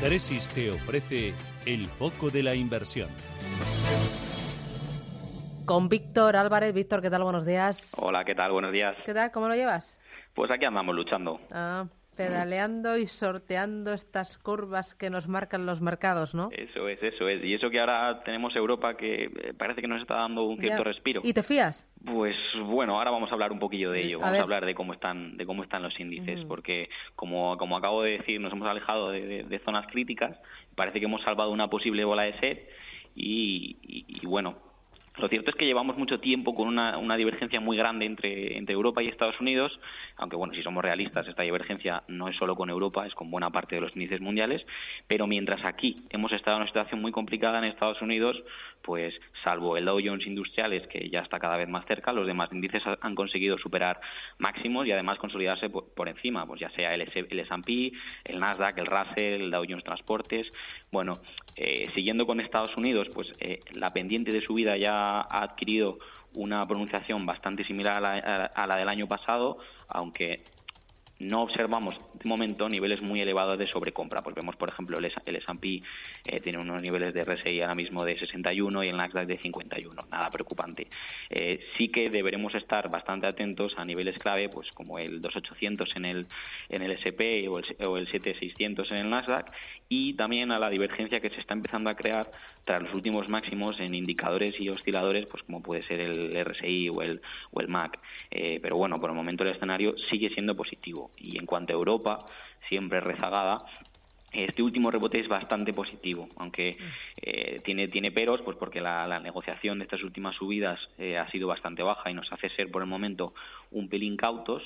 Tresis te ofrece el foco de la inversión. Con Víctor Álvarez. Víctor, ¿qué tal? Buenos días. Hola, ¿qué tal? Buenos días. ¿Qué tal? ¿Cómo lo llevas? Pues aquí andamos luchando. Ah, pedaleando y sorteando estas curvas que nos marcan los mercados, ¿no? Eso es, eso es. Y eso que ahora tenemos Europa que eh, parece que nos está dando un cierto Ya. respiro. ¿Y te fías? Pues bueno, ahora vamos a hablar un poquillo de ello. A Vamos ver. a, hablar de cómo están, de cómo están los índices, porque como, como acabo de decir, nos hemos alejado de, de- de zonas críticas. Parece que hemos salvado una posible bola de sed y, y- y bueno. Lo cierto es que llevamos mucho tiempo con una, divergencia muy grande entre, Europa y Estados Unidos, aunque bueno, si somos realistas, esta divergencia no es solo con Europa, es con buena parte de los índices mundiales, pero mientras aquí hemos estado en una situación muy complicada en Estados Unidos, pues salvo el Dow Jones Industriales, que ya está cada vez más cerca, los demás índices ha- han conseguido superar máximos y además consolidarse por, por encima, pues ya sea el el S&P, el Nasdaq, el Russell, el Dow Jones Transportes. Bueno, eh, siguiendo con Estados Unidos, pues eh, la pendiente de subida ya ha adquirido una pronunciación bastante similar a la, a- la del año pasado, aunque no observamos de momento niveles muy elevados de sobrecompra. Pues vemos, por ejemplo, el S&P eh, tiene unos niveles de RSI ahora mismo de 61 y el Nasdaq de 51. Nada preocupante. Eh, sí que deberemos estar bastante atentos a niveles clave, pues como el 2800 en el en el S&P o el, o el 7600 en el Nasdaq y también a la divergencia que se está empezando a crear tras los últimos máximos en indicadores y osciladores, pues como puede ser el RSI o el, o el MAC. Eh, pero bueno, por el momento el escenario sigue siendo positivo. Y en cuanto a Europa, siempre rezagada, este último rebote es bastante positivo, aunque eh, tiene, tiene peros, pues porque la, la negociación de estas últimas subidas eh, ha sido bastante baja y nos hace ser por el momento un pelín cautos.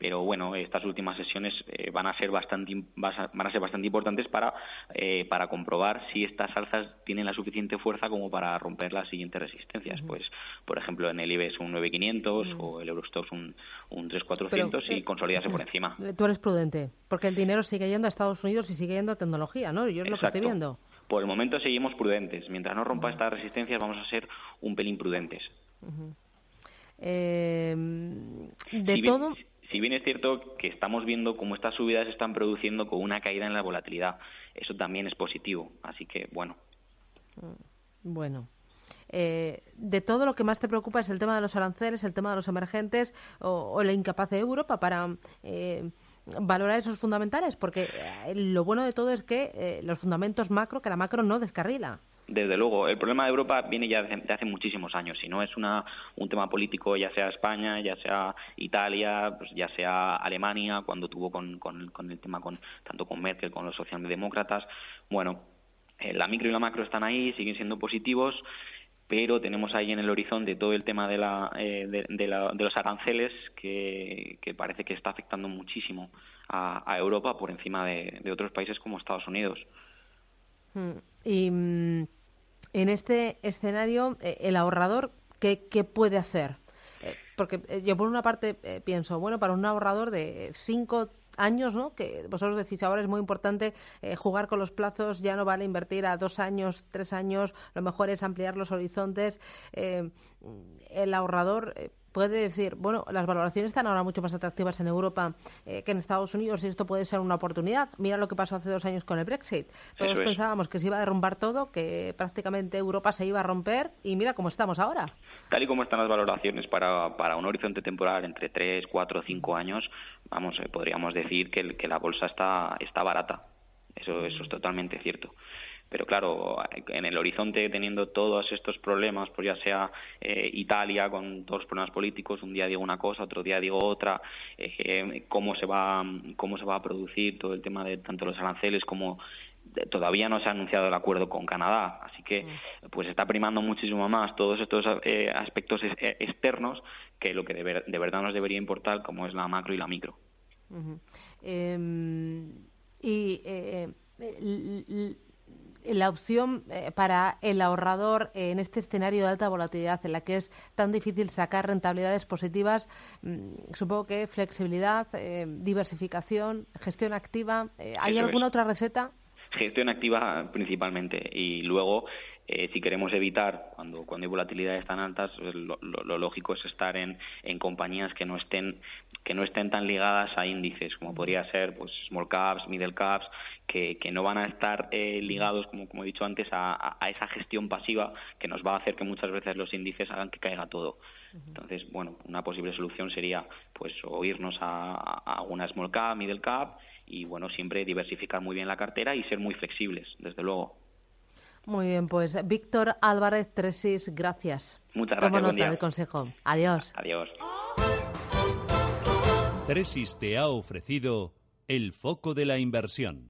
Pero bueno, estas últimas sesiones eh, van a ser bastante van a ser bastante importantes para eh, para comprobar si estas alzas tienen la suficiente fuerza como para romper las siguientes resistencias. Pues, por ejemplo, en el IBEX un 9500 o el Eurostox un, un 3400 Pero, y eh, consolidarse por encima. Eh, Tú eres prudente, porque el dinero sigue yendo a Estados Unidos y sigue yendo a tecnología, ¿no? Yo es lo que estoy viendo. Por el momento seguimos prudentes. Mientras no rompa estas resistencias, vamos a ser un pelín prudentes. Eh, de si bien, todo, si bien es cierto que estamos viendo cómo estas subidas se están produciendo con una caída en la volatilidad, eso también es positivo. Así que, bueno, bueno. Eh, de todo lo que más te preocupa es el tema de los aranceles, el tema de los emergentes o, o la incapaz de Europa para eh, valorar esos fundamentales, porque eh, lo bueno de todo es que eh, los fundamentos macro, que la macro no descarrila. Desde luego, el problema de Europa viene ya de, hace muchísimos años. Si no es una, un tema político, ya sea España, ya sea Italia, pues ya sea Alemania, cuando tuvo con, con, con el tema con tanto con Merkel, con los socialdemócratas. Bueno, eh, la micro y la macro están ahí, siguen siendo positivos, pero tenemos ahí en el horizonte todo el tema de, la, eh, de, la, de los aranceles que, que, parece que está afectando muchísimo a, a Europa por encima de, otros países como Estados Unidos. Y mm, en este escenario, eh, el ahorrador, ¿qué, qué puede hacer? Eh, porque eh, yo por una parte pienso, bueno, para un ahorrador de cinco años, ¿no? Que vosotros decís ahora es muy importante jugar con los plazos, ya no vale invertir a dos años, tres años, lo mejor es ampliar los horizontes. El ahorrador puede decir, bueno, las valoraciones están ahora mucho más atractivas en Europa eh, que en Estados Unidos y esto puede ser una oportunidad. Mira lo que pasó hace dos años con el Brexit. Todos Eso es. pensábamos que se iba a derrumbar todo, que prácticamente Europa se iba a romper y mira cómo estamos ahora. Tal y como están las valoraciones para, para un horizonte temporal entre 3, 4, 5 años, vamos, eh, podríamos decir que, que la bolsa está, está barata. Eso, eso es totalmente cierto. Pero claro, en el horizonte teniendo todos estos problemas, pues ya sea eh, Italia con todos los problemas políticos, un día digo una cosa, otro día digo otra, eh, cómo se va cómo se va a producir todo el tema de tanto los aranceles como todavía no se ha anunciado el acuerdo con Canadá, así que pues está primando muchísimo más todos estos eh, aspectos eh, externos que lo que de, ver- de verdad nos debería importar, como es la macro y la micro. Eh, y eh, la opción eh, para el ahorrador en este escenario de alta volatilidad en la que es tan difícil sacar rentabilidades positivas, mm, supongo que flexibilidad, eh, diversificación, gestión activa. Eh, ¿Hay alguna otra receta? Gestión activa principalmente y luego eh, si queremos evitar, cuando, cuando hay volatilidades tan altas, pues lo, lógico es estar en, en, compañías que no estén que no estén tan ligadas a índices, como podría ser pues small caps, middle caps, que, que no van a estar eh, ligados, como, como he dicho antes, a, a, esa gestión pasiva que nos va a hacer que muchas veces los índices hagan que caiga todo. Entonces, bueno, una posible solución sería pues o irnos a, a una small cap, middle cap y bueno, siempre diversificar muy bien la cartera y ser muy flexibles, desde luego. Muy bien, pues Víctor Álvarez Tresis, gracias. Muchas gracias. Tomo nota del consejo. Adiós. Adiós. Tresis te ha ofrecido el foco de la inversión.